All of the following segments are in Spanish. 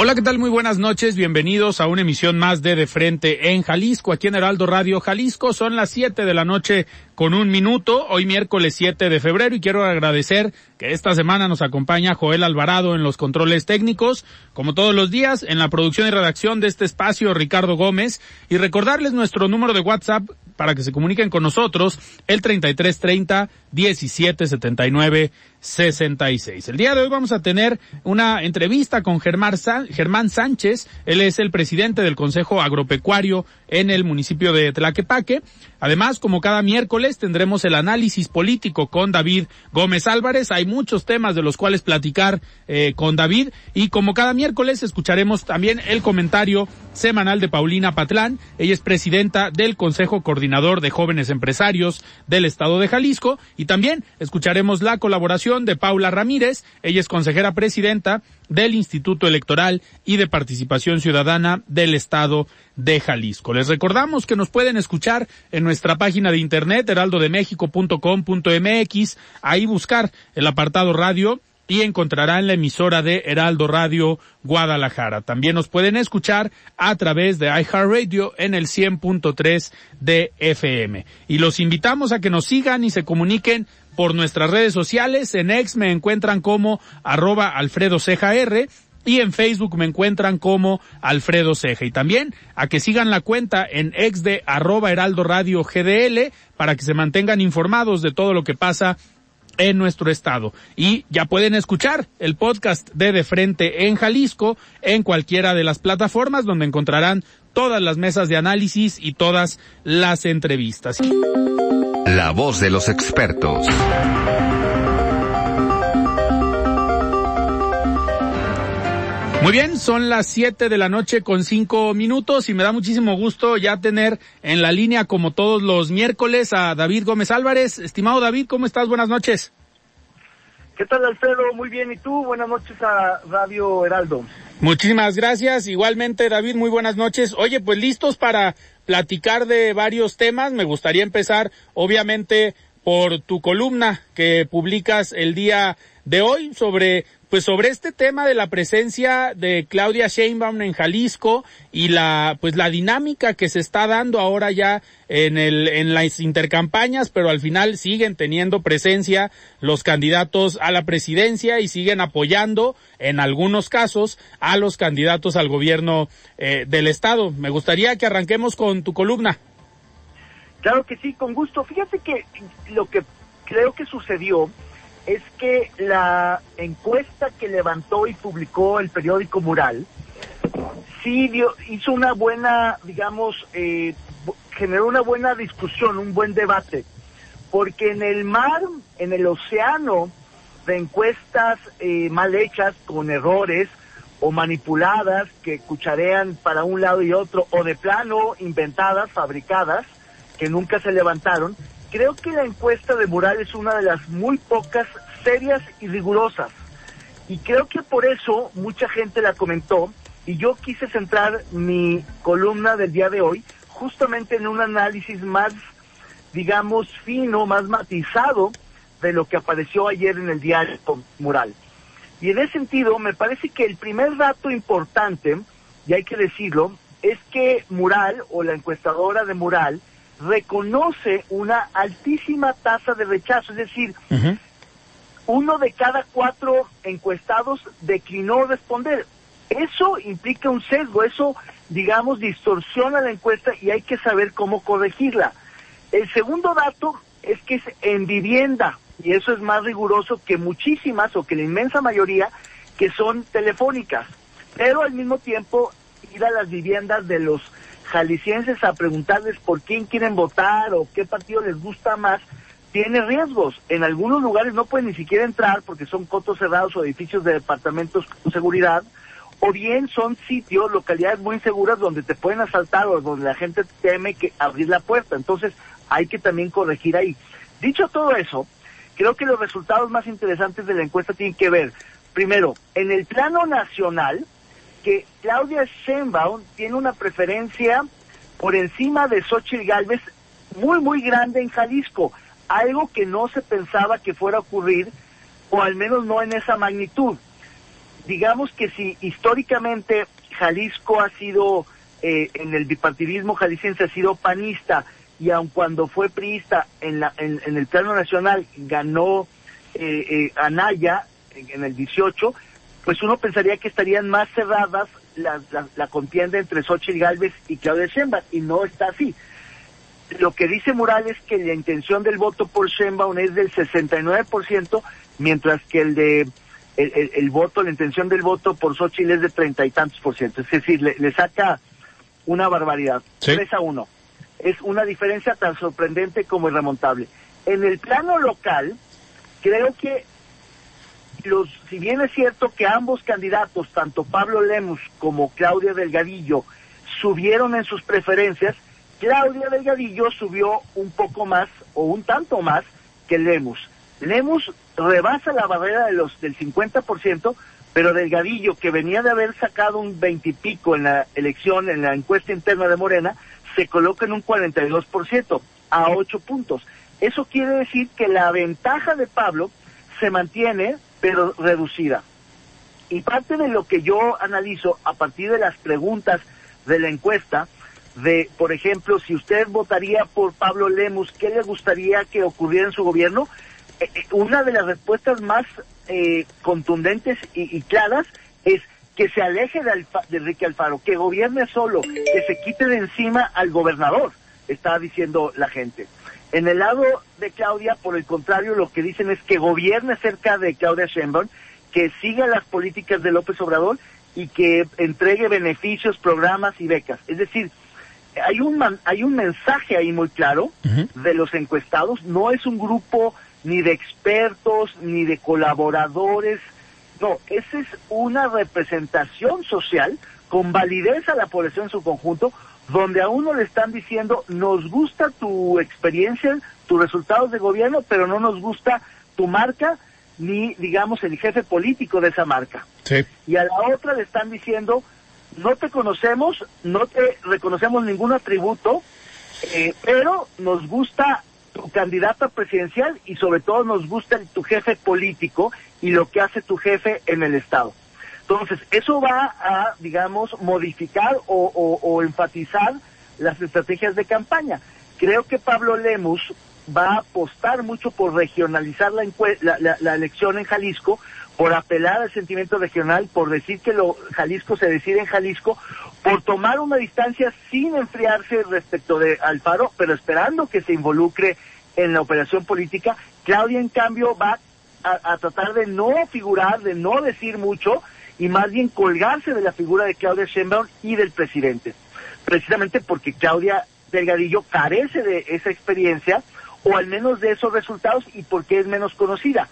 Hola, ¿qué tal? Muy buenas noches. Bienvenidos a una emisión más de De Frente en Jalisco, aquí en Heraldo Radio Jalisco. Son las 7 de la noche con un minuto, hoy miércoles 7 de febrero, y quiero agradecer que esta semana nos acompaña Joel Alvarado en los controles técnicos, como todos los días, en la producción y redacción de este espacio, Ricardo Gómez, y recordarles nuestro número de WhatsApp para que se comuniquen con nosotros, el 3330 1779 66. El día de hoy vamos a tener una entrevista con Germán, Sánchez. Él es el presidente del Consejo Agropecuario en el municipio de Tlaquepaque. Además, como cada miércoles, tendremos el análisis político con David Gómez Álvarez. Muchos temas de los cuales platicar eh, con David. Y como cada miércoles, escucharemos también el comentario semanal de Paulina Patlán. Ella es presidenta del Consejo Coordinador de Jóvenes Empresarios del Estado de Jalisco. Y también escucharemos la colaboración de Paula Ramírez, ella es consejera presidenta del Instituto Electoral y de Participación Ciudadana del Estado de Jalisco. Les recordamos que nos pueden escuchar en nuestra página de internet heraldodemexico.com.mx, ahí buscar el apartado radio y encontrarán la emisora de Heraldo Radio Guadalajara. También nos pueden escuchar a través de iHeartRadio en el 100.3 de FM. Y los invitamos a que nos sigan y se comuniquen por nuestras redes sociales. En X me encuentran como arroba Alfredo Ceja y en Facebook me encuentran como Alfredo Ceja. Y también a que sigan la cuenta en ex de arroba Heraldo Radio GDL para que se mantengan informados de todo lo que pasa en nuestro estado. Y ya pueden escuchar el podcast de De Frente en Jalisco en cualquiera de las plataformas donde encontrarán todas las mesas de análisis y todas las entrevistas. La voz de los expertos. Muy bien, son las 7 de la noche con 5 minutos y me da muchísimo gusto ya tener en la línea como todos los miércoles a David Gómez Álvarez. Estimado David, ¿cómo estás? Buenas noches. ¿Qué tal Alfredo? Muy bien, ¿y tú? Buenas noches a Radio Heraldo. Muchísimas gracias. Igualmente David, muy buenas noches. Oye, pues listos para platicar de varios temas. Me gustaría empezar, obviamente, por tu columna que publicas el día de hoy sobre pues sobre este tema de la presencia de Claudia Sheinbaum en Jalisco y la pues la dinámica que se está dando ahora ya en el en las intercampañas, pero al final siguen teniendo presencia los candidatos a la presidencia y siguen apoyando en algunos casos a los candidatos al gobierno eh, del estado. Me gustaría que arranquemos con tu columna. Claro que sí, con gusto. Fíjate que lo que creo que sucedió es que la encuesta que levantó y publicó el periódico Mural sí hizo una buena, digamos, eh, generó una buena discusión, un buen debate, porque en el mar, en el océano de encuestas eh, mal hechas, con errores o manipuladas que cucharean para un lado y otro, o de plano inventadas, fabricadas, que nunca se levantaron, Creo que la encuesta de Mural es una de las muy pocas serias y rigurosas. Y creo que por eso mucha gente la comentó y yo quise centrar mi columna del día de hoy justamente en un análisis más, digamos, fino, más matizado de lo que apareció ayer en el diario Mural. Y en ese sentido, me parece que el primer dato importante, y hay que decirlo, es que Mural o la encuestadora de Mural reconoce una altísima tasa de rechazo, es decir, uno de cada cuatro encuestados declinó responder. Eso implica un sesgo, eso, digamos, distorsiona la encuesta y hay que saber cómo corregirla. El segundo dato es que es en vivienda, y eso es más riguroso que muchísimas o que la inmensa mayoría que son telefónicas. Pero al mismo tiempo ir a las viviendas de los jaliscienses a preguntarles por quién quieren votar o qué partido les gusta más, tiene riesgos. En algunos lugares no pueden ni siquiera entrar porque son cotos cerrados o edificios de departamentos con seguridad, o bien son sitios, localidades muy inseguras donde te pueden asaltar o donde la gente teme que abrir la puerta. Entonces hay que también corregir ahí. Dicho todo eso, creo que los resultados más interesantes de la encuesta tienen que ver, primero, en el plano nacional, que Claudia Sheinbaum tiene una preferencia por encima de Xochitl Galvez muy, muy grande en Jalisco algo que no se pensaba que fuera a ocurrir, o al menos no en esa magnitud. Digamos que si históricamente Jalisco ha sido, eh, en el bipartidismo jalisciense ha sido panista, y aun cuando fue priista en, la, en, el plano nacional ganó eh, eh, Anaya en, el 18, pues uno pensaría que estarían más cerradas la, la, contienda entre Xochitl Galvez y Claudia Sheinbaum, y no está así lo que dice Morales es que la intención del voto por Sheinbaum es del 69%, mientras que el de el, voto, la intención del voto por Xochitl es de treinta y tantos por ciento. Es decir, le, saca una barbaridad. Tres a uno. Es una diferencia tan sorprendente como irremontable. En el plano local, creo que los, si bien es cierto que ambos candidatos, tanto Pablo Lemus como Claudia Delgadillo, subieron en sus preferencias, Claudia Delgadillo subió un poco más o un tanto más que Lemus. Lemus rebasa la barrera de los del 50%, pero Delgadillo, que venía de haber sacado un veintipico en la elección, en la encuesta interna de Morena, se coloca en un 42%, a ocho puntos. Eso quiere decir que la ventaja de Pablo se mantiene, pero reducida. Y parte de lo que yo analizo a partir de las preguntas de la encuesta de, por ejemplo, si usted votaría por Pablo Lemus, ¿qué le gustaría que ocurriera en su gobierno? Eh, eh, una de las respuestas más eh, contundentes y, claras es que se aleje de, de, Enrique Alfaro, que gobierne solo, que se quite de encima al gobernador, está diciendo la gente. En el lado de Claudia, por el contrario, lo que dicen es que gobierne cerca de Claudia Sheinbaum, que siga las políticas de López Obrador y que entregue beneficios, programas y becas. Es decir, hay un hay un mensaje ahí muy claro de los encuestados, no es un grupo ni de expertos ni de colaboradores, no, esa es una representación social con validez a la población en su conjunto, donde a uno le están diciendo, nos gusta tu experiencia, tus resultados de gobierno, pero no nos gusta tu marca, ni digamos el jefe político de esa marca. Y a la otra le están diciendo, no te conocemos, no te reconocemos ningún atributo, eh, pero nos gusta tu candidata presidencial y sobre todo nos gusta tu jefe político y lo que hace tu jefe en el Estado. Entonces, eso va a, digamos, modificar o, enfatizar las estrategias de campaña. Creo que Pablo Lemus va a apostar mucho por regionalizar la elección en Jalisco, por apelar al sentimiento regional, por decir que lo Jalisco se decide en Jalisco, por tomar una distancia sin enfriarse respecto de Alfaro, pero esperando que se involucre en la operación política. Claudia, en cambio, va a, tratar de no figurar, de no decir mucho, y más bien colgarse de la figura de Claudia Sheinbaum y del presidente. Precisamente porque Claudia Delgadillo carece de esa experiencia, o al menos de esos resultados, y porque es menos conocida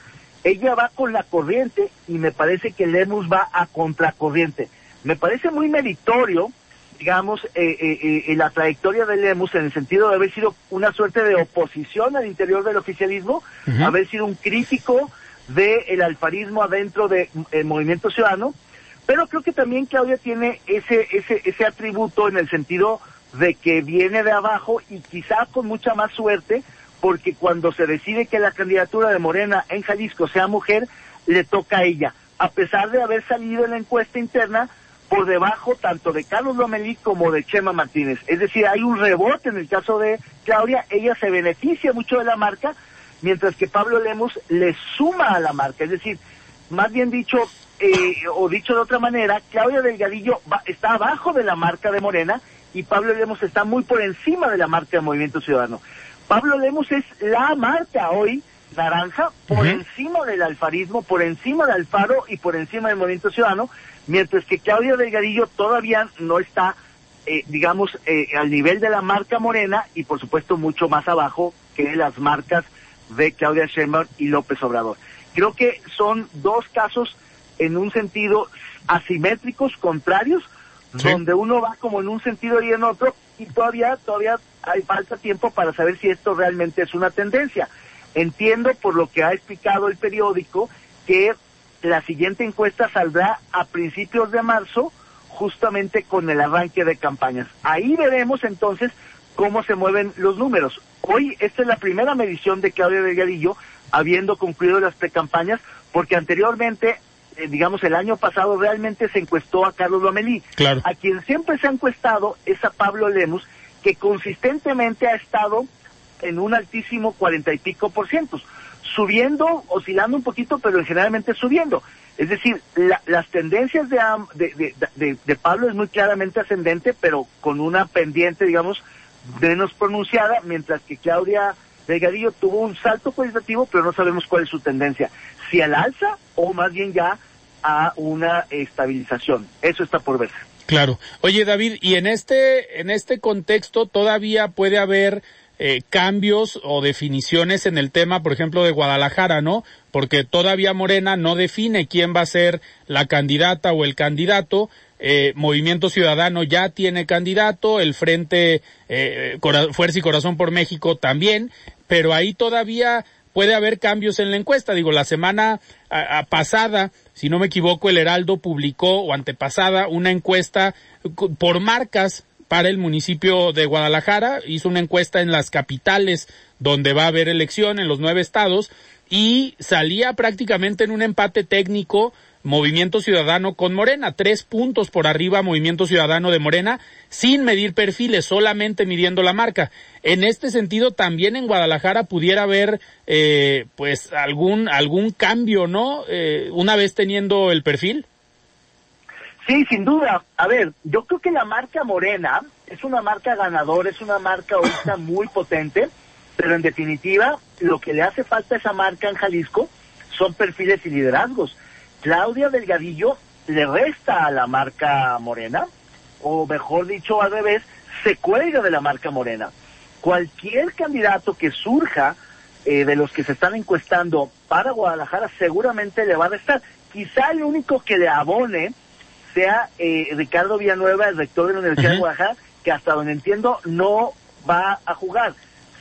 ella va con la corriente y me parece que Lemus va a contracorriente. Me parece muy meritorio, digamos, eh, eh, eh la trayectoria de Lemus en el sentido de haber sido una suerte de oposición al interior del oficialismo, haber sido un crítico del alfarismo adentro del movimiento ciudadano, pero creo que también Claudia tiene ese, ese, ese atributo en el sentido de que viene de abajo y quizá con mucha más suerte porque cuando se decide que la candidatura de Morena en Jalisco sea mujer, le toca a ella, a pesar de haber salido en la encuesta interna por debajo tanto de Carlos Lomelí como de Chema Martínez. Es decir, hay un rebote en el caso de Claudia, ella se beneficia mucho de la marca, mientras que Pablo Lemos le suma a la marca. Es decir, más bien dicho, eh, o dicho de otra manera, Claudia Delgadillo está abajo de la marca de Morena y Pablo Lemos está muy por encima de la marca de Movimiento Ciudadano. Pablo Lemos es la marca hoy naranja por encima del alfarismo, por encima de Alfaro y por encima del Movimiento Ciudadano, mientras que Claudia Delgadillo todavía no está, eh, digamos, eh, al nivel de la marca Morena y por supuesto mucho más abajo que las marcas de Claudia Sheinbaum y López Obrador. Creo que son dos casos en un sentido asimétricos, contrarios, donde uno va como en un sentido y en otro, y todavía, todavía hay falta tiempo para saber si esto realmente es una tendencia. Entiendo por lo que ha explicado el periódico que la siguiente encuesta saldrá a principios de marzo, justamente con el arranque de campañas. Ahí veremos entonces cómo se mueven los números. Hoy esta es la primera medición de Claudia Delgadillo, habiendo concluido las precampañas, porque anteriormente eh, digamos, el año pasado realmente se encuestó a Carlos Lomelí. Claro. A quien siempre se ha encuestado es a Pablo Lemus, que consistentemente ha estado en un altísimo cuarenta y pico por ciento, subiendo, oscilando un poquito, pero generalmente subiendo. Es decir, las tendencias de, de, de, de, Pablo es muy claramente ascendente, pero con una pendiente, digamos, menos pronunciada, mientras que Claudia Delgadillo tuvo un salto cualitativo, pero no sabemos cuál es su tendencia si al alza o más bien ya a una estabilización. Eso está por verse. Claro. Oye, David, y en este, en este contexto todavía puede haber eh, cambios o definiciones en el tema, por ejemplo, de Guadalajara, ¿no? Porque todavía Morena no define quién va a ser la candidata o el candidato. Eh, Movimiento Ciudadano ya tiene candidato, el Frente eh, Fuerza y Corazón por México también, pero ahí todavía puede haber cambios en la encuesta. Digo, la semana pasada, si no me equivoco, el Heraldo publicó o antepasada una encuesta por marcas para el municipio de Guadalajara. Hizo una encuesta en las capitales donde va a haber elección en los nueve estados y salía prácticamente en un empate técnico Movimiento Ciudadano con Morena, tres puntos por arriba Movimiento Ciudadano de Morena, sin medir perfiles, solamente midiendo la marca. En este sentido, también en Guadalajara pudiera haber, eh, pues, algún, algún cambio, ¿no? Eh, una vez teniendo el perfil. Sí, sin duda. A ver, yo creo que la marca Morena es una marca ganadora, es una marca ahorita muy potente, pero en definitiva, lo que le hace falta a esa marca en Jalisco son perfiles y liderazgos Claudia Delgadillo le resta a la marca Morena, o mejor dicho al revés, se cuelga de la marca Morena. Cualquier candidato que surja eh, de los que se están encuestando para Guadalajara seguramente le va a restar. Quizá el único que le abone sea eh, Ricardo Villanueva, el rector de la Universidad de Guadalajara, que hasta donde entiendo no va a jugar.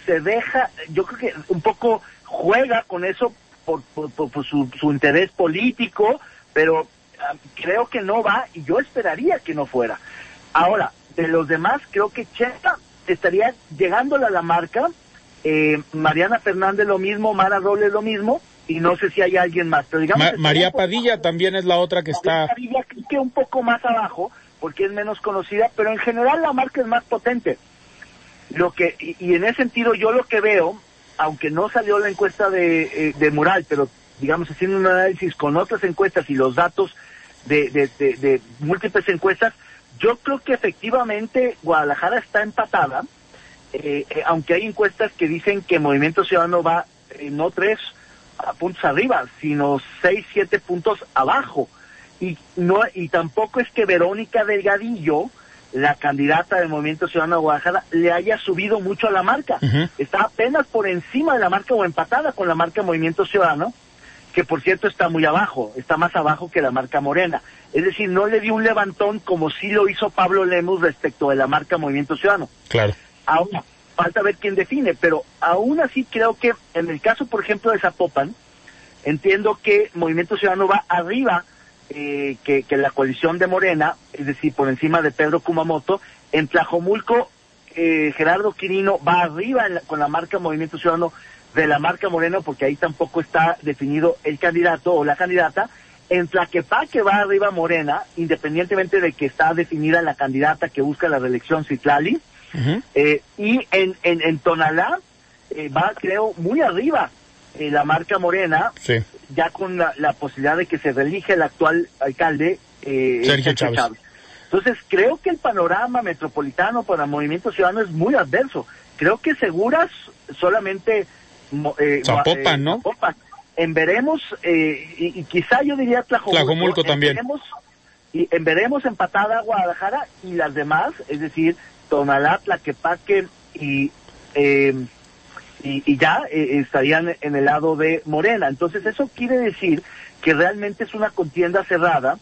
Se deja, yo creo que un poco juega con eso por, por, su, su, interés político, pero ah, creo que no va y yo esperaría que no fuera. Ahora, de los demás, creo que Cheta estaría llegándole a la marca, eh, Mariana Fernández lo mismo, Mara Robles lo mismo, y no sé si hay alguien más. Pero digamos María Padilla también es la otra que está... Padilla que un poco más abajo, porque es menos conocida, pero en general la marca es más potente. Lo que, y, y en ese sentido yo lo que veo aunque no salió la encuesta de, eh, de Mural, pero digamos haciendo un análisis con otras encuestas y los datos de, de, de, múltiples encuestas, yo creo que efectivamente Guadalajara está empatada, eh, eh, aunque hay encuestas que dicen que Movimiento Ciudadano va no tres puntos arriba, sino seis, siete puntos abajo. Y no y tampoco es que Verónica Delgadillo la candidata del Movimiento Ciudadano de Guadalajara le haya subido mucho a la marca. Está apenas por encima de la marca o empatada con la marca Movimiento Ciudadano, que por cierto está muy abajo, está más abajo que la marca Morena. Es decir, no le dio un levantón como sí lo hizo Pablo Lemus respecto de la marca Movimiento Ciudadano. Claro. Ahora, falta ver quién define, pero aún así creo que en el caso, por ejemplo, de Zapopan, entiendo que Movimiento Ciudadano va arriba eh, que, que, la coalición de Morena, es decir, por encima de Pedro Kumamoto, en Tlajomulco, eh, Gerardo Quirino va arriba con la marca Movimiento Ciudadano de la marca Moreno, porque ahí tampoco está definido el candidato o la candidata. En Tlaquepaque va arriba Morena, independientemente de que está definida la candidata que busca la reelección Citlali. eh, y en, en, en Tonalá eh, va, creo, muy arriba eh, la marca Morena, Sí. ya con la, la posibilidad de que se reelige el actual alcalde eh, Sergio Chávez. Entonces, creo que el panorama metropolitano para Movimiento Ciudadano es muy adverso. Creo que Seguras solamente... eh, Zapopan, eh, ¿no? Zapopan. En Veremos, eh, y, y quizá yo diría Tlajomulco. Tlajomulco En también. Veremos, y en Veremos empatada Guadalajara y las demás, es decir, Tonalá, Tlaquepaque y... Eh, y, y ya eh, estarían en el lado de Morena. Entonces eso quiere decir que realmente es una contienda cerrada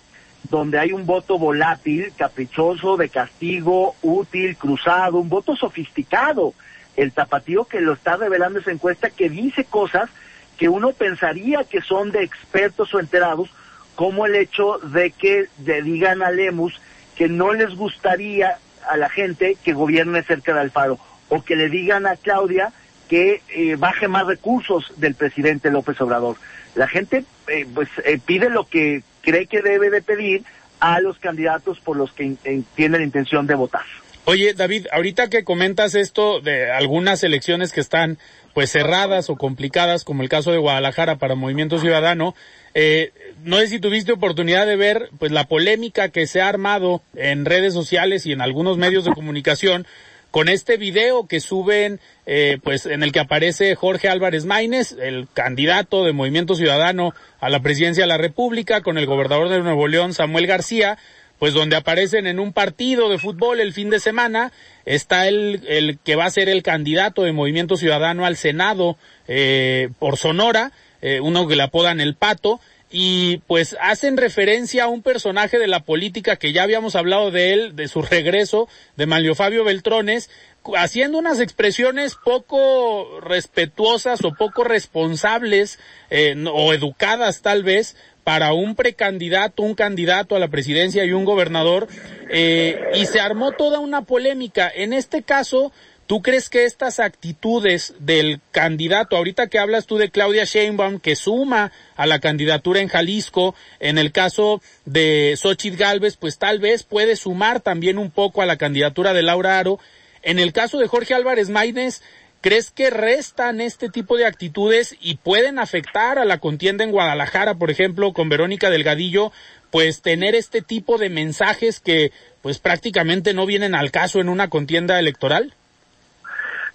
donde hay un voto volátil, caprichoso, de castigo, útil, cruzado, un voto sofisticado. El tapatío que lo está revelando esa encuesta que dice cosas que uno pensaría que son de expertos o enterados, como el hecho de que le digan a Lemus que no les gustaría a la gente que gobierne cerca de Alfaro, o que le digan a Claudia que eh, baje más recursos del presidente López Obrador. La gente eh, pues eh, pide lo que cree que debe de pedir a los candidatos por los que in- en- tiene la intención de votar. Oye, David, ahorita que comentas esto de algunas elecciones que están pues cerradas o complicadas, como el caso de Guadalajara para Movimiento Ciudadano, eh, no sé si tuviste oportunidad de ver pues la polémica que se ha armado en redes sociales y en algunos medios de comunicación con este video que suben, eh, pues en el que aparece Jorge Álvarez Maínez, el candidato de Movimiento Ciudadano a la presidencia de la República, con el gobernador de Nuevo León, Samuel García, pues donde aparecen en un partido de fútbol el fin de semana, está el, el que va a ser el candidato de Movimiento Ciudadano al Senado eh, por Sonora, eh, uno que le apodan el Pato, y pues hacen referencia a un personaje de la política que ya habíamos hablado de él, de su regreso, de Manlio Fabio Beltrones, haciendo unas expresiones poco respetuosas o poco responsables eh, o educadas tal vez para un precandidato, un candidato a la presidencia y un gobernador, eh, y se armó toda una polémica. En este caso, ¿tú crees que estas actitudes del candidato, ahorita que hablas tú de Claudia Sheinbaum, que suma a la candidatura en Jalisco, en el caso de Xochitl Galvez, pues tal vez puede sumar también un poco a la candidatura de Laura Aro. En el caso de Jorge Álvarez Maínez, ¿Crees que restan este tipo de actitudes y pueden afectar a la contienda en Guadalajara, por ejemplo, con Verónica Delgadillo, pues tener este tipo de mensajes que pues prácticamente no vienen al caso en una contienda electoral?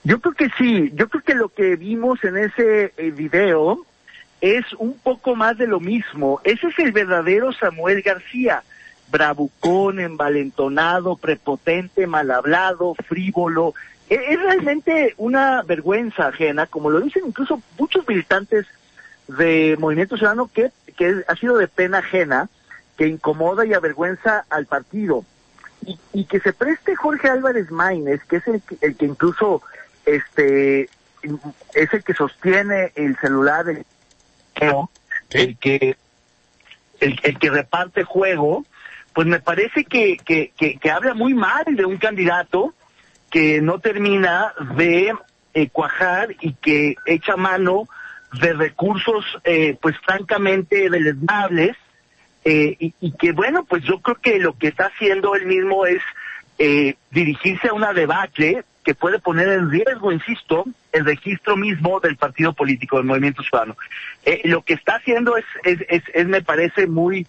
Yo creo que sí, yo creo que lo que vimos en ese eh, video es un poco más de lo mismo. Ese es el verdadero Samuel García, bravucón, envalentonado, prepotente, mal hablado, frívolo. E- Es realmente una vergüenza ajena, como lo dicen incluso muchos militantes de Movimiento Ciudadano, que, que ha sido de pena ajena, que incomoda y avergüenza al partido y, y que se preste Jorge Álvarez Maínez, que es el, el que incluso este es el que sostiene el celular Sí. el que el, el que reparte juego, pues me parece que, que, que, que habla muy mal de un candidato que no termina de eh, cuajar y que echa mano de recursos eh, pues francamente deleznables eh, y, y que bueno, pues yo creo que lo que está haciendo él mismo es dirigirse a una debacle que puede poner en riesgo, insisto, el registro mismo del partido político del Movimiento Ciudadano. Eh, lo que está haciendo es, es, es, es, me parece muy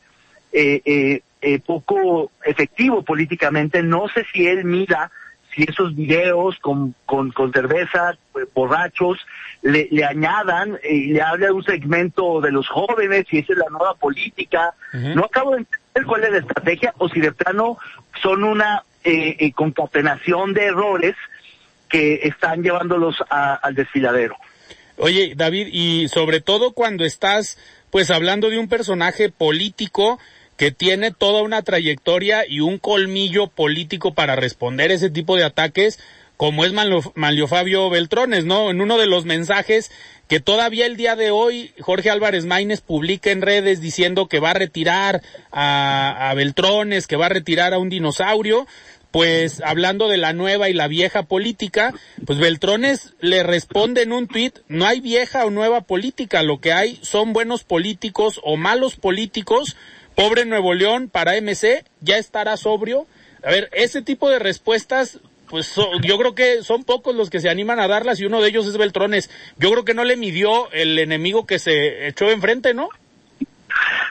eh, eh, eh, poco efectivo políticamente. No sé si él mira si esos videos con, con, con cerveza, borrachos, le, le añadan y le habla de un segmento de los jóvenes, si esa es la nueva política. No acabo de entender cuál es la estrategia o si de plano son una eh, eh, concatenación de errores que están llevándolos a- al desfiladero. Oye, David, y sobre todo cuando estás pues hablando de un personaje político que tiene toda una trayectoria y un colmillo político para responder ese tipo de ataques, como es Manlio Fabio Beltrones, ¿no? En uno de los mensajes que todavía el día de hoy Jorge Álvarez Maínez publica en redes diciendo que va a retirar a, a Beltrones, que va a retirar a un dinosaurio, pues hablando de la nueva y la vieja política, pues Beltrones le responde en un tuit, no hay vieja o nueva política, lo que hay son buenos políticos o malos políticos, pobre Nuevo León para MC, ya estará sobrio. A ver, ese tipo de respuestas pues yo creo que son pocos los que se animan a darlas y uno de ellos es Beltrones. Yo creo que no le midió el enemigo que se echó enfrente, ¿no?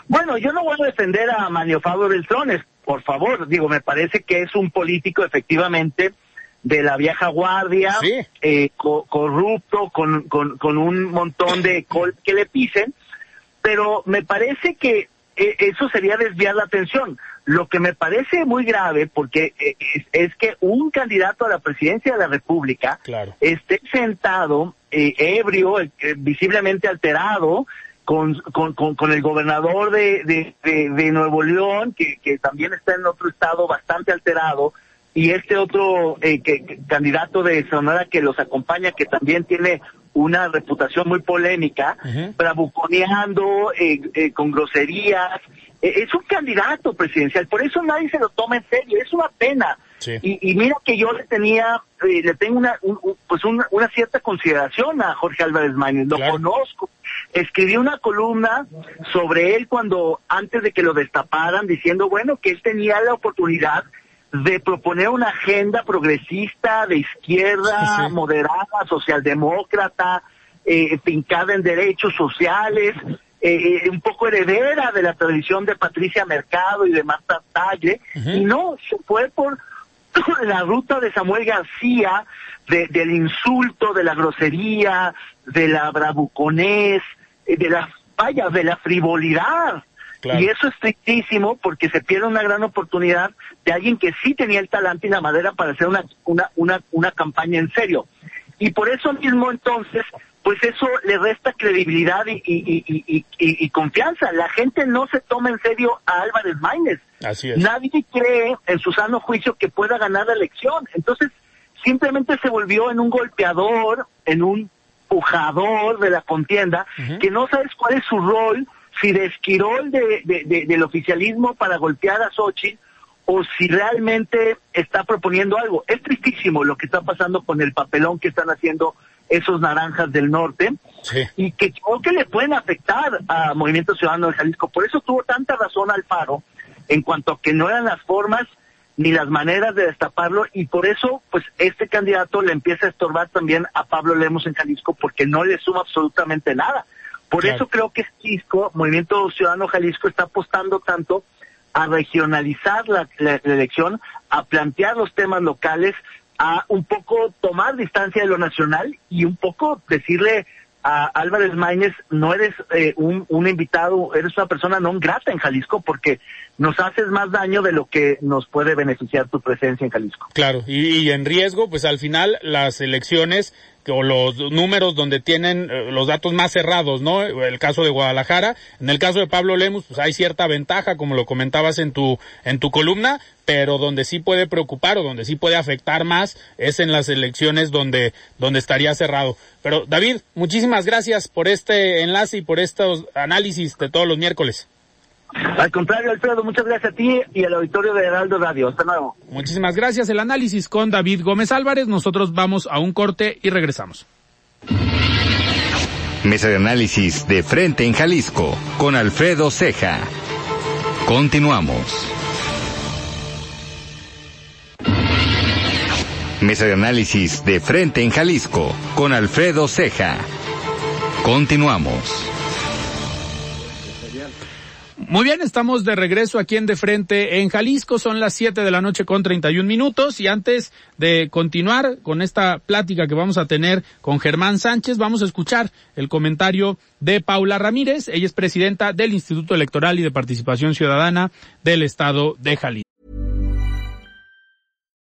Bueno, yo no voy a defender a Mario Fabio Beltrones, por favor. Digo, me parece que es un político efectivamente de la vieja guardia, eh, corrupto, con, con, con, un montón de col que le pisen, pero me parece que eh, eso sería desviar la atención. Lo que me parece muy grave, porque eh, es, que un candidato a la presidencia de la República esté sentado, ebrio, visiblemente alterado, con, con, con, el gobernador de, de, de, Nuevo León, que, que también está en otro estado bastante alterado, y este otro eh, que, candidato de Sonora que los acompaña, que también tiene una reputación muy polémica, bravuconeando eh, eh, con groserías. es un candidato presidencial, por eso nadie se lo toma en serio, es una pena. Y, mira que yo le tenía, le tengo una, pues una, cierta consideración a Jorge Álvarez Maínez, lo conozco. Escribí una columna sobre él cuando, antes de que lo destaparan, diciendo, bueno, que él tenía la oportunidad de proponer una agenda progresista de izquierda, moderada, socialdemócrata, eh, fincada en derechos sociales, eh, eh, un poco heredera de la tradición de Patricia Mercado y de Marta Talle, y no, se fue por la ruta de Samuel García, del insulto, de la grosería, de la bravuconés, de la vaya, de la frivolidad. Y eso es tristísimo porque se pierde una gran oportunidad de alguien que sí tenía el talante y la madera para hacer una, una, una, una campaña en serio. Y por eso mismo entonces, pues eso le resta credibilidad y, y, y, y, confianza. La gente no se toma en serio a Álvarez Maínez. Así es. Nadie cree en su sano juicio que pueda ganar la elección. Entonces, simplemente se volvió en un golpeador, en un pujador de la contienda, que no sabes cuál es su rol si de esquirol de, del oficialismo para golpear a Sochi o si realmente está proponiendo algo. Es tristísimo lo que está pasando con el papelón que están haciendo esos naranjas del norte y que creo que le pueden afectar a Movimiento Ciudadano de Jalisco. Por eso tuvo tanta razón Alfaro en cuanto a que no eran las formas ni las maneras de destaparlo y por eso pues este candidato le empieza a estorbar también a Pablo Lemos en Jalisco porque no le suma absolutamente nada. Por eso creo que Jalisco, Movimiento Ciudadano Jalisco, está apostando tanto a regionalizar la, elección, a plantear los temas locales, a un poco tomar distancia de lo nacional y un poco decirle a Álvarez Maínez, no eres eh, un, un, invitado, eres una persona no grata en Jalisco porque nos haces más daño de lo que nos puede beneficiar tu presencia en Jalisco. Claro, y, y en riesgo, pues al final las elecciones o los números donde tienen eh, los datos más cerrados, ¿no? El caso de Guadalajara, en el caso de Pablo Lemus, pues hay cierta ventaja, como lo comentabas en tu en tu columna, pero donde sí puede preocupar o donde sí puede afectar más es en las elecciones donde donde estaría cerrado. Pero David, muchísimas gracias por este enlace y por estos análisis de todos los miércoles. Al contrario, Alfredo, muchas gracias a ti y al auditorio de Heraldo Radio. Hasta luego. Muchísimas gracias. El análisis con David Gómez Álvarez. Nosotros vamos a un corte y regresamos. Mesa de análisis de frente en Jalisco con Alfredo Ceja. Continuamos. Mesa de análisis de frente en Jalisco con Alfredo Ceja. Continuamos. Muy bien, estamos de regreso aquí en De Frente en Jalisco. Son las 7 de la noche con 31 minutos. Y antes de continuar con esta plática que vamos a tener con Germán Sánchez, vamos a escuchar el comentario de Paula Ramírez. Ella es presidenta del Instituto Electoral y de Participación Ciudadana del Estado de Jalisco.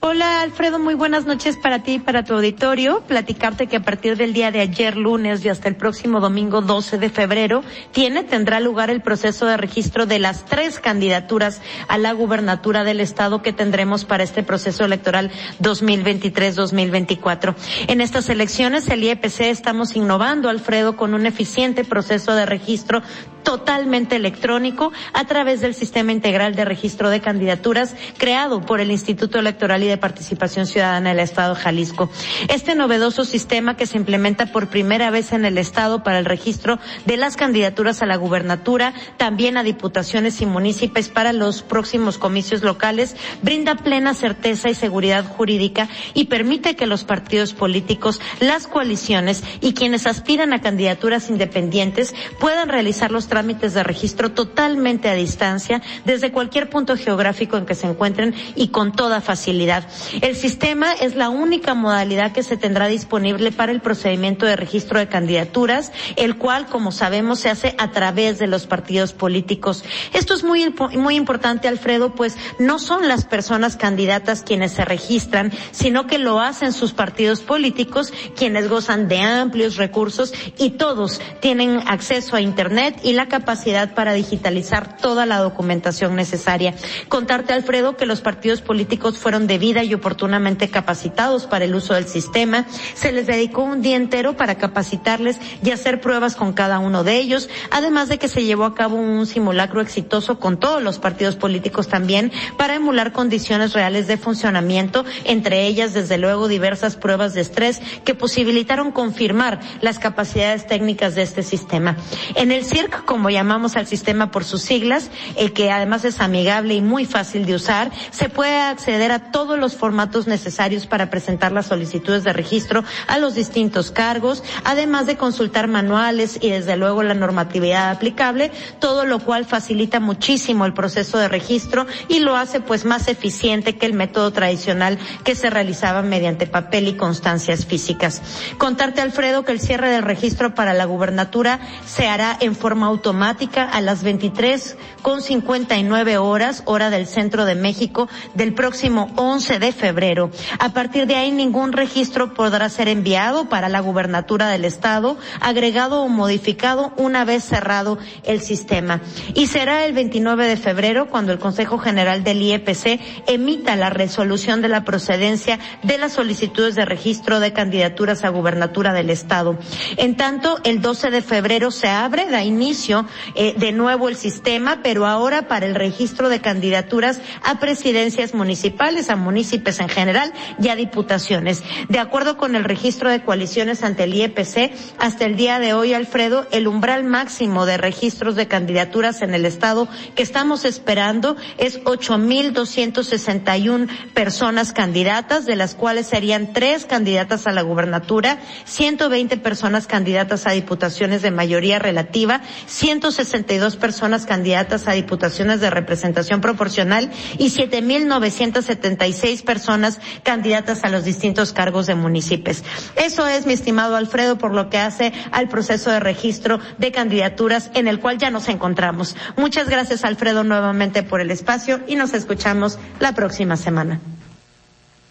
Hola Alfredo, muy buenas noches para ti y para tu auditorio. Platicarte que a partir del día de ayer lunes y hasta el próximo domingo 12 de febrero tiene, tendrá lugar el proceso de registro de las tres candidaturas a la gubernatura del estado que tendremos para este proceso electoral 2023-2024. En estas elecciones el IEPC estamos innovando, Alfredo, con un eficiente proceso de registro totalmente electrónico a través del sistema integral de registro de candidaturas creado por el Instituto Electoral y de Participación Ciudadana del Estado de Jalisco. Este novedoso sistema que se implementa por primera vez en el Estado para el registro de las candidaturas a la gubernatura, también a diputaciones y municipios para los próximos comicios locales, brinda plena certeza y seguridad jurídica y permite que los partidos políticos, las coaliciones y quienes aspiran a candidaturas independientes puedan realizar los trámites de registro totalmente a distancia desde cualquier punto geográfico en que se encuentren y con toda facilidad. El sistema es la única modalidad que se tendrá disponible para el procedimiento de registro de candidaturas, el cual, como sabemos, se hace a través de los partidos políticos. Esto es muy, muy importante, Alfredo, pues no son las personas candidatas quienes se registran, sino que lo hacen sus partidos políticos, quienes gozan de amplios recursos y todos tienen acceso a Internet y la capacidad para digitalizar toda la documentación necesaria. Contarte, Alfredo, que los partidos políticos fueron debida y oportunamente capacitados para el uso del sistema. Se les dedicó un día entero para capacitarles y hacer pruebas con cada uno de ellos, además de que se llevó a cabo un simulacro exitoso con todos los partidos políticos también para emular condiciones reales de funcionamiento, entre ellas, desde luego, diversas pruebas de estrés que posibilitaron confirmar las capacidades técnicas de este sistema. En el CIRC, como llamamos al sistema por sus siglas, el que además es amigable y muy fácil de usar, se puede acceder a todos los formatos necesarios para presentar las solicitudes de registro a los distintos cargos, además de consultar manuales y desde luego la normatividad aplicable, todo lo cual facilita muchísimo el proceso de registro y lo hace pues más eficiente que el método tradicional que se realizaba mediante papel y constancias físicas. Contarte, Alfredo, que el cierre del registro para la gubernatura se hará en forma automática a las 23 con 59 horas, hora del centro de México, del próximo 11 de febrero. A partir de ahí ningún registro podrá ser enviado para la gubernatura del estado, agregado o modificado una vez cerrado el sistema. Y será el 29 de febrero cuando el Consejo General del IEPC emita la resolución de la procedencia de las solicitudes de registro de candidaturas a gubernatura del estado. En tanto, el 12 de febrero se abre, da inicio eh, de nuevo el sistema, pero ahora para el registro de candidaturas a presidencias municipales, a municipios en general y a diputaciones. De acuerdo con el registro de coaliciones ante el IEPC, hasta el día de hoy, Alfredo, el umbral máximo de registros de candidaturas en el Estado que estamos esperando es 8.261 personas candidatas, de las cuales serían tres candidatas a la gubernatura, 120 personas candidatas a diputaciones de mayoría relativa, 162 personas candidatas a diputaciones de representación proporcional y 7.976 personas candidatas a los distintos cargos de municipios. Eso es, mi estimado Alfredo, por lo que hace al proceso de registro de candidaturas en el cual ya nos encontramos. Muchas gracias, Alfredo, nuevamente por el espacio y nos escuchamos la próxima semana.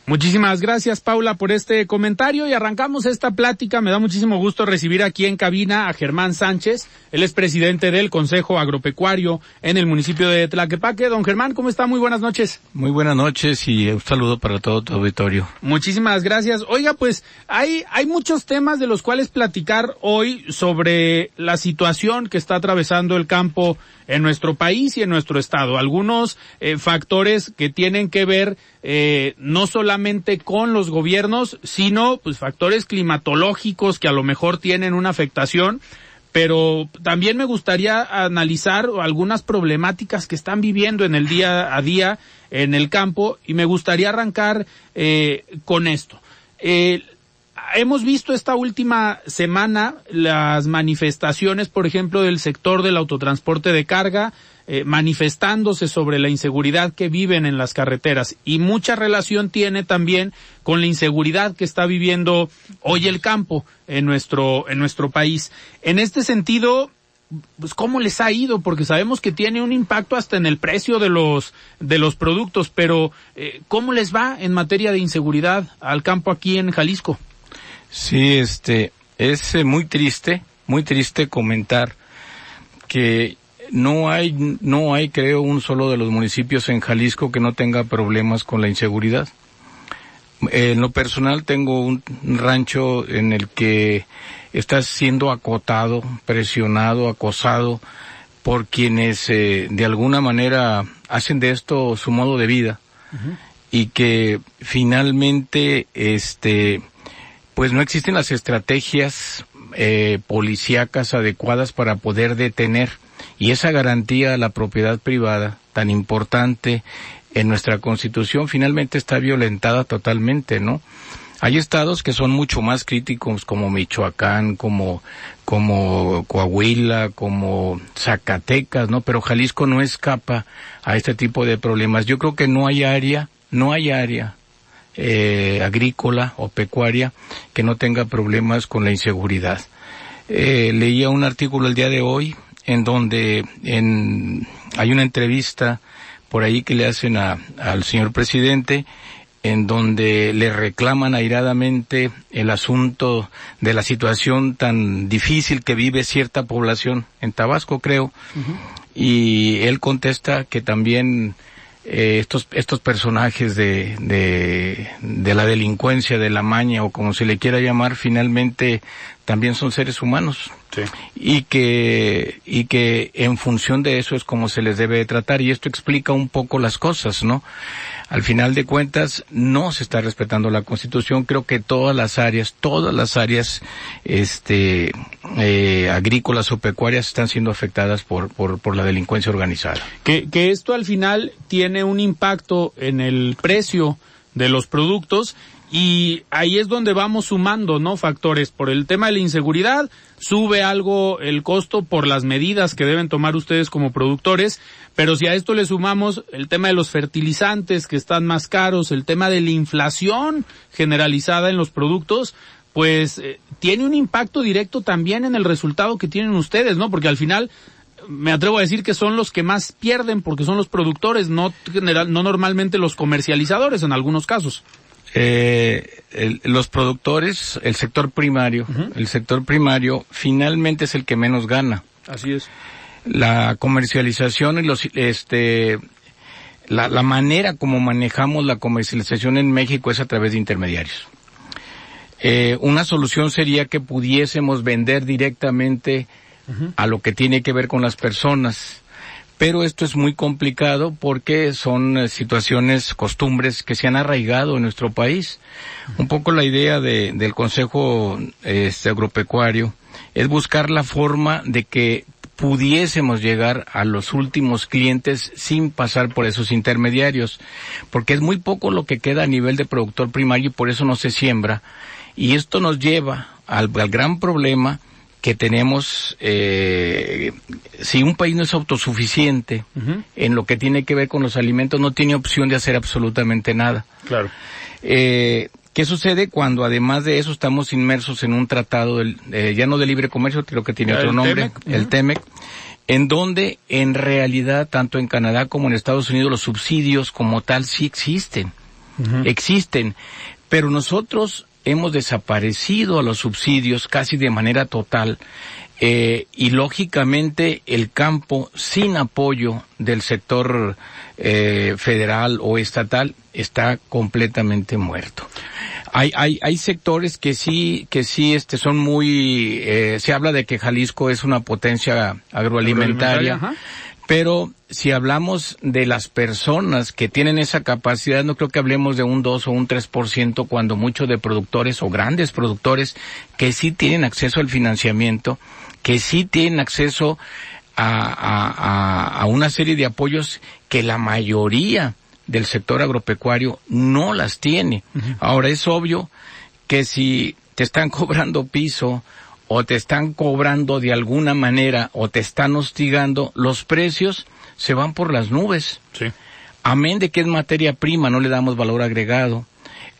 Muchísimas gracias, Paula, por este comentario y arrancamos esta plática. Me da muchísimo gusto recibir aquí en cabina a Germán Sánchez. Él es presidente del Consejo Agropecuario en el municipio de Tlaquepaque. Don Germán, ¿cómo está? Muy buenas noches. Muy buenas noches y un saludo para todo tu auditorio. Muchísimas gracias. Oiga, pues hay, hay muchos temas de los cuales platicar hoy sobre la situación que está atravesando el campo en nuestro país y en nuestro estado. Algunos eh, factores que tienen que ver eh, no solamente con los gobiernos, sino pues factores climatológicos que a lo mejor tienen una afectación pero también me gustaría analizar algunas problemáticas que están viviendo en el día a día en el campo y me gustaría arrancar eh, con esto. Eh, hemos visto esta última semana las manifestaciones, por ejemplo, del sector del autotransporte de carga, eh, manifestándose sobre la inseguridad que viven en las carreteras y mucha relación tiene también con la inseguridad que está viviendo hoy el campo en nuestro en nuestro país. En este sentido, pues cómo les ha ido porque sabemos que tiene un impacto hasta en el precio de los de los productos, pero eh, cómo les va en materia de inseguridad al campo aquí en Jalisco. Sí, este es eh, muy triste, muy triste comentar que no hay, no hay, creo, un solo de los municipios en Jalisco que no tenga problemas con la inseguridad. En lo personal tengo un rancho en el que está siendo acotado, presionado, acosado por quienes eh, de alguna manera hacen de esto su modo de vida y que finalmente este pues no existen las estrategias eh, policíacas adecuadas para poder detener y esa garantía a la propiedad privada tan importante en nuestra constitución finalmente está violentada totalmente, ¿no? Hay estados que son mucho más críticos como Michoacán, como, como Coahuila, como Zacatecas, ¿no? Pero Jalisco no escapa a este tipo de problemas. Yo creo que no hay área, no hay área eh, agrícola o pecuaria que no tenga problemas con la inseguridad. Eh, leía un artículo el día de hoy en donde en, hay una entrevista por ahí que le hacen a, al señor presidente en donde le reclaman airadamente el asunto de la situación tan difícil que vive cierta población en Tabasco, creo, y él contesta que también eh, estos estos personajes de, de, de la delincuencia, de la maña o como se le quiera llamar, finalmente también son seres humanos. Y que y que en función de eso es como se les debe tratar. Y esto explica un poco las cosas, ¿no? Al final de cuentas no se está respetando la Constitución. Creo que todas las áreas, todas las áreas, este, eh, agrícolas o pecuarias están siendo afectadas por por por la delincuencia organizada. Que que esto al final tiene un impacto en el precio de los productos y ahí es donde vamos sumando, ¿no? Factores. Por el tema de la inseguridad, sube algo el costo por las medidas que deben tomar ustedes como productores, pero si a esto le sumamos el tema de los fertilizantes que están más caros, el tema de la inflación generalizada en los productos, pues eh, tiene un impacto directo también en el resultado que tienen ustedes, ¿no? Porque al final me atrevo a decir que son los que más pierden porque son los productores, no general, no normalmente los comercializadores en algunos casos eh, el, los productores, el sector primario, el sector primario finalmente es el que menos gana. Así es. La comercialización y los, este, la, la manera como manejamos la comercialización en México es a través de intermediarios. Eh, una solución sería que pudiésemos vender directamente a lo que tiene que ver con las personas pero esto es muy complicado porque son eh, situaciones, costumbres que se han arraigado en nuestro país. Un poco la idea de, del Consejo este, Agropecuario es buscar la forma de que pudiésemos llegar a los últimos clientes sin pasar por esos intermediarios, porque es muy poco lo que queda a nivel de productor primario y por eso no se siembra. Y esto nos lleva al, al gran problema que tenemos, eh, si un país no es autosuficiente en lo que tiene que ver con los alimentos, no tiene opción de hacer absolutamente nada. Claro. Eh, ¿Qué sucede cuando además de eso estamos inmersos en un tratado, del, eh, ya no de libre comercio, creo que tiene otro nombre, el TEMEC, en donde en realidad tanto en Canadá como en Estados Unidos los subsidios como tal sí existen, existen, pero nosotros hemos desaparecido a los subsidios casi de manera total eh, y lógicamente el campo sin apoyo del sector eh, federal o estatal está completamente muerto. Hay, hay, hay sectores que sí, que sí, este, son muy, eh, se habla de que Jalisco es una potencia agroalimentaria, Pero si hablamos de las personas que tienen esa capacidad, no creo que hablemos de un 2 o un 3% cuando muchos de productores o grandes productores que sí tienen acceso al financiamiento, que sí tienen acceso a, a, una serie de apoyos que la mayoría del sector agropecuario no las tiene. Ahora es obvio que si te están cobrando piso o te están cobrando de alguna manera o te están hostigando, los precios se van por las nubes. Sí. Amén de que es materia prima, no le damos valor agregado.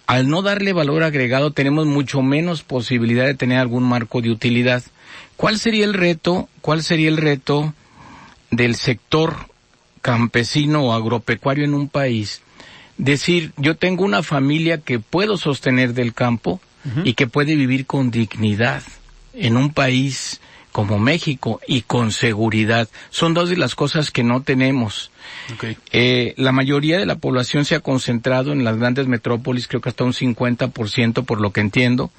Al no darle valor agregado tenemos mucho menos posibilidad de tener algún marco de utilidad. ¿Cuál sería el reto? ¿Cuál sería el reto del sector campesino o agropecuario en un país? Decir, yo tengo una familia que puedo sostener del campo y que puede vivir con dignidad en un país como México y con seguridad. Son dos de las cosas que no tenemos. Eh, la mayoría de la población se ha concentrado en las grandes metrópolis, creo que hasta un 50% por lo que entiendo,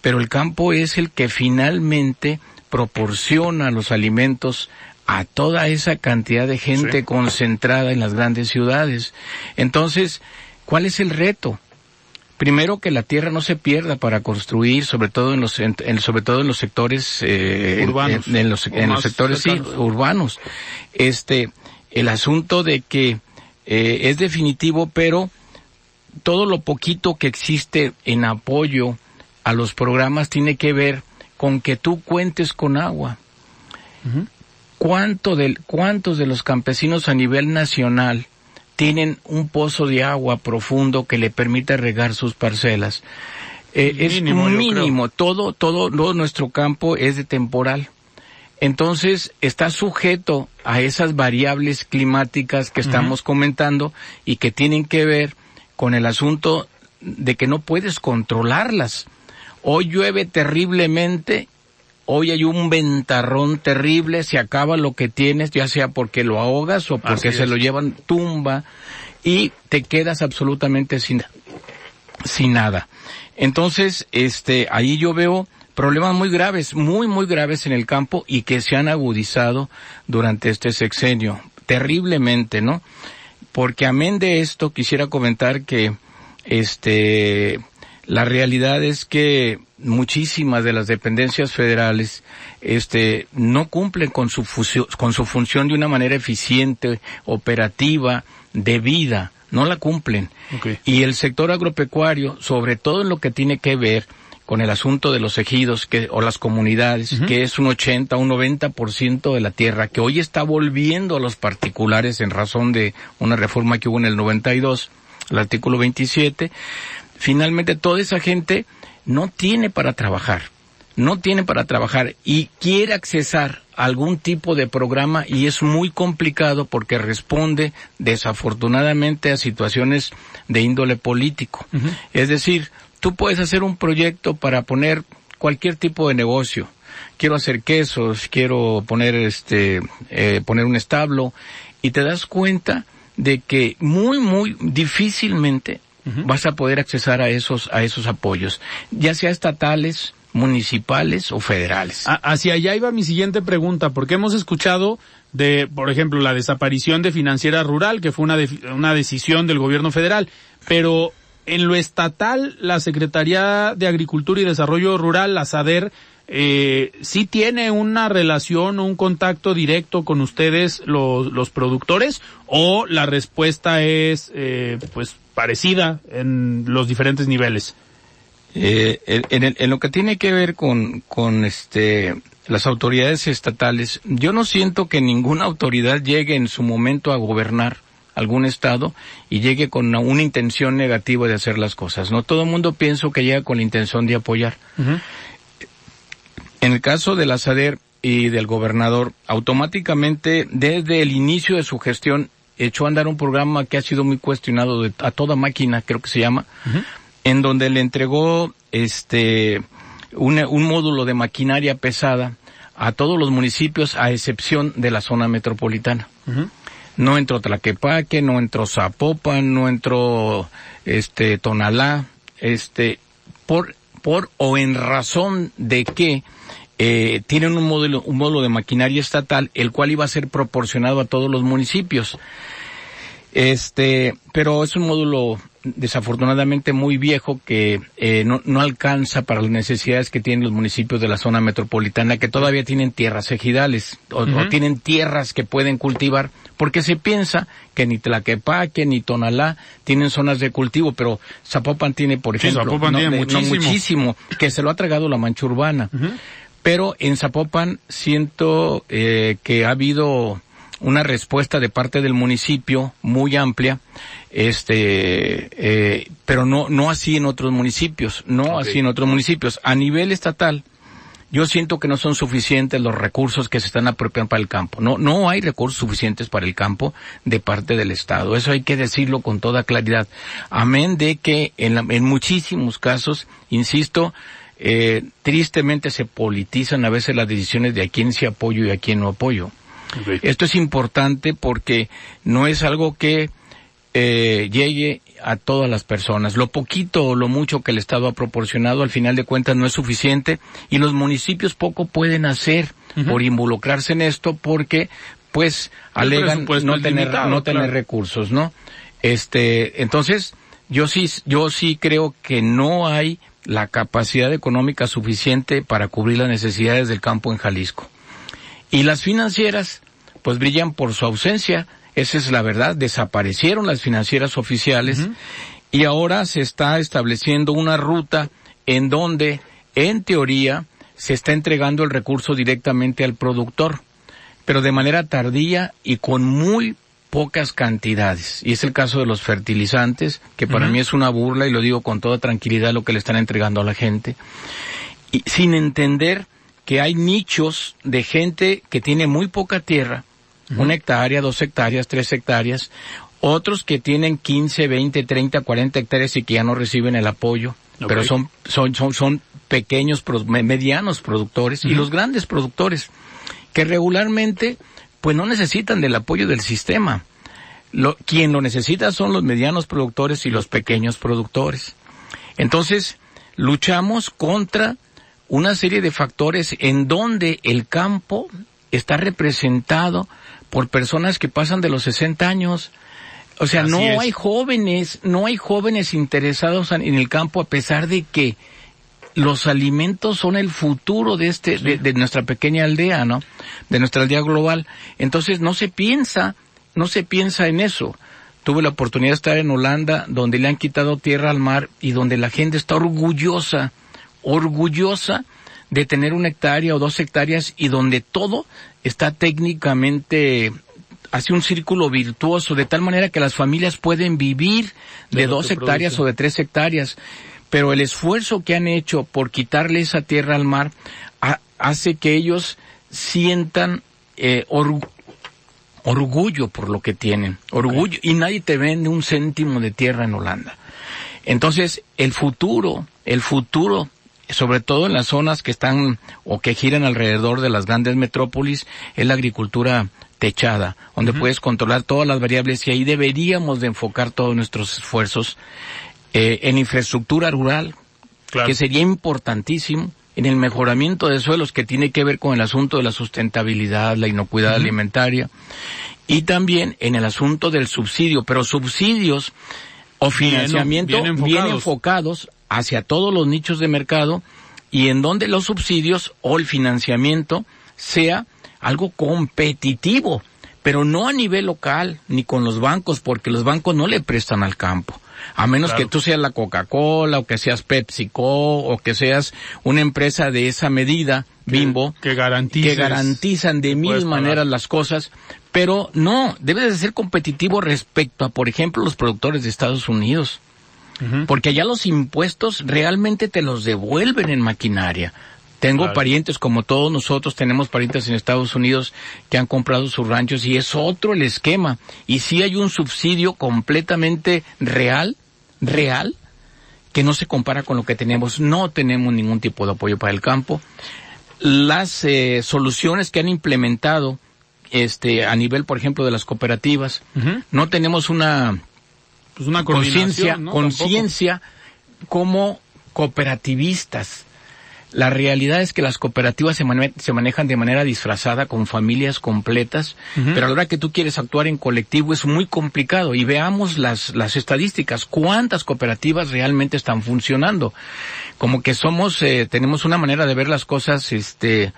pero el campo es el que finalmente proporciona los alimentos a toda esa cantidad de gente concentrada en las grandes ciudades. Entonces, ¿cuál es el reto? Primero que la tierra no se pierda para construir, sobre todo en los, sobre todo en los sectores eh, urbanos, en, los, en los sectores urbanos. Este, el asunto de que eh, es definitivo, pero todo lo poquito que existe en apoyo a los programas tiene que ver con que tú cuentes con agua. ¿Cuánto del, ¿Cuántos de los campesinos a nivel nacional tienen un pozo de agua profundo que le permite regar sus parcelas. Eh, es mínimo, mínimo. Todo, todo, todo nuestro campo es de temporal. Entonces está sujeto a esas variables climáticas que estamos comentando y que tienen que ver con el asunto de que no puedes controlarlas. Hoy llueve terriblemente hoy hay un ventarrón terrible, se acaba lo que tienes, ya sea porque lo ahogas o porque se lo llevan tumba y te quedas absolutamente sin, sin nada. Entonces, este, ahí yo veo problemas muy graves, muy, muy graves en el campo y que se han agudizado durante este sexenio, terriblemente, ¿no? Porque amén de esto, quisiera comentar que, este, la realidad es que muchísimas de las dependencias federales este no cumplen con su con su función de una manera eficiente, operativa, debida, no la cumplen. Y el sector agropecuario, sobre todo en lo que tiene que ver con el asunto de los ejidos que, o las comunidades, que es un 80, un 90% de la tierra, que hoy está volviendo a los particulares en razón de una reforma que hubo en el 92, el artículo 27, finalmente toda esa gente no tiene para trabajar, no tiene para trabajar y quiere accesar a algún tipo de programa y es muy complicado porque responde desafortunadamente a situaciones de índole político. Es decir, tú puedes hacer un proyecto para poner cualquier tipo de negocio. Quiero hacer quesos, quiero poner este, eh, poner un establo y te das cuenta de que muy, muy difícilmente vas a poder accesar a esos, a esos apoyos, ya sea estatales, municipales o federales. hacia allá iba mi siguiente pregunta, porque hemos escuchado de, por ejemplo, la desaparición de financiera rural, que fue una, una decisión del gobierno federal, pero en lo estatal, la Secretaría de Agricultura y Desarrollo Rural, la SADER, eh, sí tiene una relación o un contacto directo con ustedes los, los productores o la respuesta es eh, pues parecida en los diferentes niveles? Eh, en, en, lo que tiene que ver con, con este, las autoridades estatales, yo no siento que ninguna autoridad llegue en su momento a gobernar algún estado y llegue con una, intención negativa de hacer las cosas. No todo el mundo pienso que llega con la intención de apoyar. En el caso de la SADER y del gobernador, automáticamente desde el inicio de su gestión echó a andar un programa que ha sido muy cuestionado a toda máquina, creo que se llama, en donde le entregó este un módulo de maquinaria pesada a todos los municipios a excepción de la zona metropolitana. No entró Tlaquepaque, no entró Zapopan, no entró este Tonalá, este por por o en razón de que eh, tienen un módulo, un módulo de maquinaria estatal, el cual iba a ser proporcionado a todos los municipios. Este, pero es un módulo desafortunadamente muy viejo que eh, no, no, alcanza para las necesidades que tienen los municipios de la zona metropolitana que todavía tienen tierras ejidales o, o tienen tierras que pueden cultivar porque se piensa que ni Tlaquepaque ni Tonalá tienen zonas de cultivo pero Zapopan tiene por ejemplo sí, Zapopan no, tiene de, muchísimo. No, muchísimo que se lo ha tragado la mancha urbana pero en Zapopan siento eh, que ha habido una respuesta de parte del municipio muy amplia, este, eh, pero no, no así en otros municipios, no okay. así en otros municipios. A nivel estatal, yo siento que no son suficientes los recursos que se están apropiando para el campo. No, no hay recursos suficientes para el campo de parte del Estado. Eso hay que decirlo con toda claridad. Amén de que en, la, en muchísimos casos, insisto, eh, tristemente se politizan a veces las decisiones de a quién se apoyo y a quién no apoyo. Okay. Esto es importante porque no es algo que eh, llegue a todas las personas. Lo poquito o lo mucho que el Estado ha proporcionado al final de cuentas no es suficiente y los municipios poco pueden hacer uh -huh. por involucrarse en esto porque pues el alegan no tener limitado, no tener claro. recursos, ¿no? Este, entonces yo sí yo sí creo que no hay la capacidad económica suficiente para cubrir las necesidades del campo en Jalisco. Y las financieras, pues brillan por su ausencia. Esa es la verdad. Desaparecieron las financieras oficiales uh -huh. y ahora se está estableciendo una ruta en donde, en teoría, se está entregando el recurso directamente al productor, pero de manera tardía y con muy pocas cantidades. Y es el caso de los fertilizantes, que para uh -huh. mí es una burla y lo digo con toda tranquilidad lo que le están entregando a la gente. Y sin entender que hay nichos de gente que tiene muy poca tierra, uh -huh. una hectárea, dos hectáreas, tres hectáreas, otros que tienen 15, 20, 30, 40 hectáreas y que ya no reciben el apoyo, okay. pero son, son, son, son pequeños, medianos productores uh -huh. y los grandes productores, que regularmente pues no necesitan del apoyo del sistema. Lo, quien lo necesita son los medianos productores y los pequeños productores. Entonces, luchamos contra una serie de factores en donde el campo está representado por personas que pasan de los 60 años. O sea, Así no es. hay jóvenes, no hay jóvenes interesados en el campo a pesar de que los alimentos son el futuro de este, sí. de, de, nuestra pequeña aldea, ¿no? De nuestra aldea global. Entonces no se piensa, no se piensa en eso. Tuve la oportunidad de estar en Holanda, donde le han quitado tierra al mar y donde la gente está orgullosa, orgullosa de tener una hectárea o dos hectáreas y donde todo está técnicamente hace un círculo virtuoso, de tal manera que las familias pueden vivir de, de dos hectáreas produce. o de tres hectáreas pero el esfuerzo que han hecho por quitarle esa tierra al mar a, hace que ellos sientan eh, or, orgullo por lo que tienen, orgullo, okay. y nadie te vende un céntimo de tierra en Holanda. Entonces, el futuro, el futuro, sobre todo en las zonas que están o que giran alrededor de las grandes metrópolis, es la agricultura techada, donde uh -huh. puedes controlar todas las variables y ahí deberíamos de enfocar todos nuestros esfuerzos eh, en infraestructura rural, claro. que sería importantísimo, en el mejoramiento de suelos que tiene que ver con el asunto de la sustentabilidad, la inocuidad uh -huh. alimentaria, y también en el asunto del subsidio, pero subsidios o financiamiento bien, bien, enfocados. bien enfocados hacia todos los nichos de mercado y en donde los subsidios o el financiamiento sea algo competitivo, pero no a nivel local ni con los bancos, porque los bancos no le prestan al campo a menos claro. que tú seas la Coca-Cola o que seas PepsiCo o que seas una empresa de esa medida, Bimbo, que, que, que garantizan de mil maneras las cosas, pero no, debe de ser competitivo respecto a, por ejemplo, los productores de Estados Unidos. Uh -huh. Porque allá los impuestos realmente te los devuelven en maquinaria. Tengo claro. parientes, como todos nosotros, tenemos parientes en Estados Unidos que han comprado sus ranchos y es otro el esquema. Y sí hay un subsidio completamente real, real, que no se compara con lo que tenemos. No tenemos ningún tipo de apoyo para el campo. Las eh, soluciones que han implementado este a nivel, por ejemplo, de las cooperativas, uh -huh. no tenemos una, pues una conciencia, ¿no? conciencia como cooperativistas La realidad es que las cooperativas se, se manejan de manera disfrazada con familias completas, pero a la hora que tú quieres actuar en colectivo es muy complicado. Y veamos las, las estadísticas, cuántas cooperativas realmente están funcionando. Como que somos, eh, tenemos una manera de ver las cosas, este,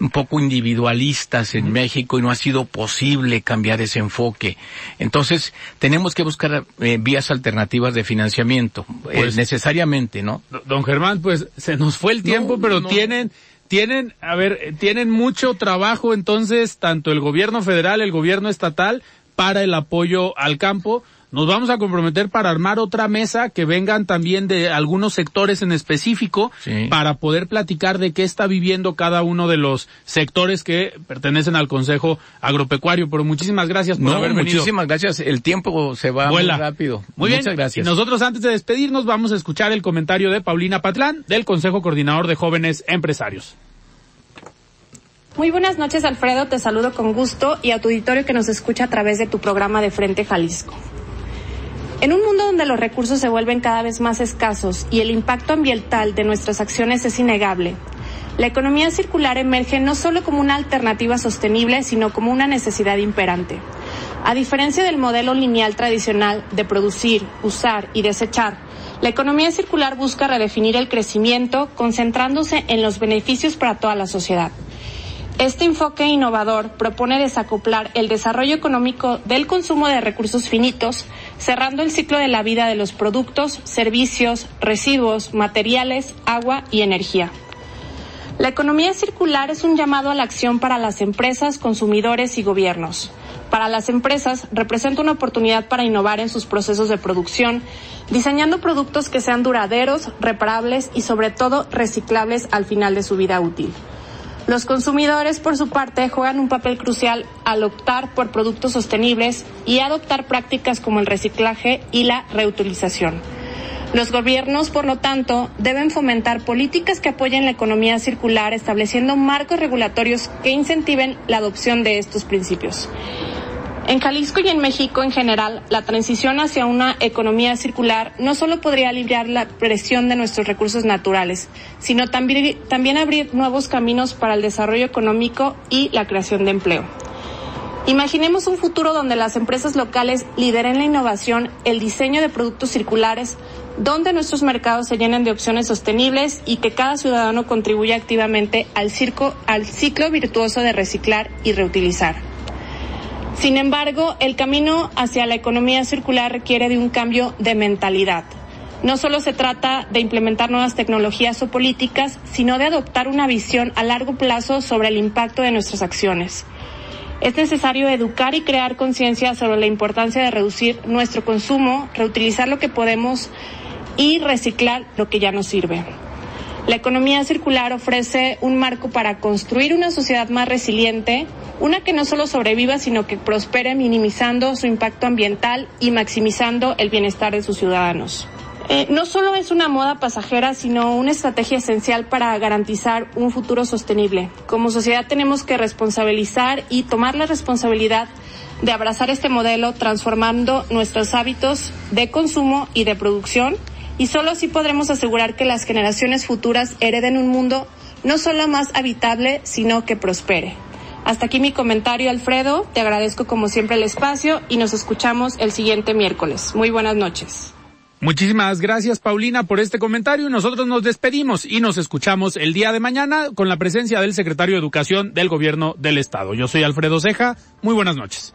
un poco individualistas en México y no ha sido posible cambiar ese enfoque. Entonces, tenemos que buscar eh, vías alternativas de financiamiento, eh, pues, necesariamente, ¿no? Don Germán, pues se nos fue el tiempo, pero tienen tienen, a ver, tienen mucho trabajo entonces, tanto el gobierno federal, el gobierno estatal, para el apoyo al campo nos vamos a comprometer para armar otra mesa que vengan también de algunos sectores en específico para poder platicar de qué está viviendo cada uno de los sectores que pertenecen al Consejo Agropecuario. Pero muchísimas gracias por haber venido. Muchísimas gracias. El tiempo se va muy rápido. Muy bien. Muchas gracias. Y nosotros antes de despedirnos vamos a escuchar el comentario de Paulina Patlán del Consejo Coordinador de Jóvenes Empresarios. Muy buenas noches, Alfredo. Te saludo con gusto y a tu auditorio que nos escucha a través de tu programa de Frente Jalisco. En un mundo donde los recursos se vuelven cada vez más escasos y el impacto ambiental de nuestras acciones es innegable, la economía circular emerge no solo como una alternativa sostenible, sino como una necesidad imperante. A diferencia del modelo lineal tradicional de producir, usar y desechar, la economía circular busca redefinir el crecimiento concentrándose en los beneficios para toda la sociedad. Este enfoque innovador propone desacoplar el desarrollo económico del consumo de recursos finitos cerrando el ciclo de la vida de los productos, servicios, residuos, materiales, agua y energía. La economía circular es un llamado a la acción para las empresas, consumidores y gobiernos. Para las empresas representa una oportunidad para innovar en sus procesos de producción, diseñando productos que sean duraderos, reparables y sobre todo reciclables al final de su vida útil. Los consumidores, por su parte, juegan un papel crucial al optar por productos sostenibles y adoptar prácticas como el reciclaje y la reutilización. Los gobiernos, por lo tanto, deben fomentar políticas que apoyen la economía circular, estableciendo marcos regulatorios que incentiven la adopción de estos principios. En Jalisco y en México en general, la transición hacia una economía circular no solo podría aliviar la presión de nuestros recursos naturales, sino también, también abrir nuevos caminos para el desarrollo económico y la creación de empleo. Imaginemos un futuro donde las empresas locales lideren la innovación, el diseño de productos circulares, donde nuestros mercados se llenen de opciones sostenibles y que cada ciudadano contribuya activamente al, al ciclo virtuoso de reciclar y reutilizar. Sin embargo, el camino hacia la economía circular requiere de un cambio de mentalidad. No solo se trata de implementar nuevas tecnologías o políticas, sino de adoptar una visión a largo plazo sobre el impacto de nuestras acciones. Es necesario educar y crear conciencia sobre la importancia de reducir nuestro consumo, reutilizar lo que podemos y reciclar lo que ya no sirve. La economía circular ofrece un marco para construir una sociedad más resiliente, una que no solo sobreviva, sino que prospere minimizando su impacto ambiental y maximizando el bienestar de sus ciudadanos. Eh, no solo es una moda pasajera, sino una estrategia esencial para garantizar un futuro sostenible. Como sociedad tenemos que responsabilizar y tomar la responsabilidad de abrazar este modelo transformando nuestros hábitos de consumo y de producción y solo así podremos asegurar que las generaciones futuras hereden un mundo no solo más habitable, sino que prospere. Hasta aquí mi comentario, Alfredo. Te agradezco como siempre el espacio y nos escuchamos el siguiente miércoles. Muy buenas noches. Muchísimas gracias, Paulina, por este comentario. Nosotros nos despedimos y nos escuchamos el día de mañana con la presencia del secretario de Educación del Gobierno del Estado. Yo soy Alfredo Ceja. Muy buenas noches.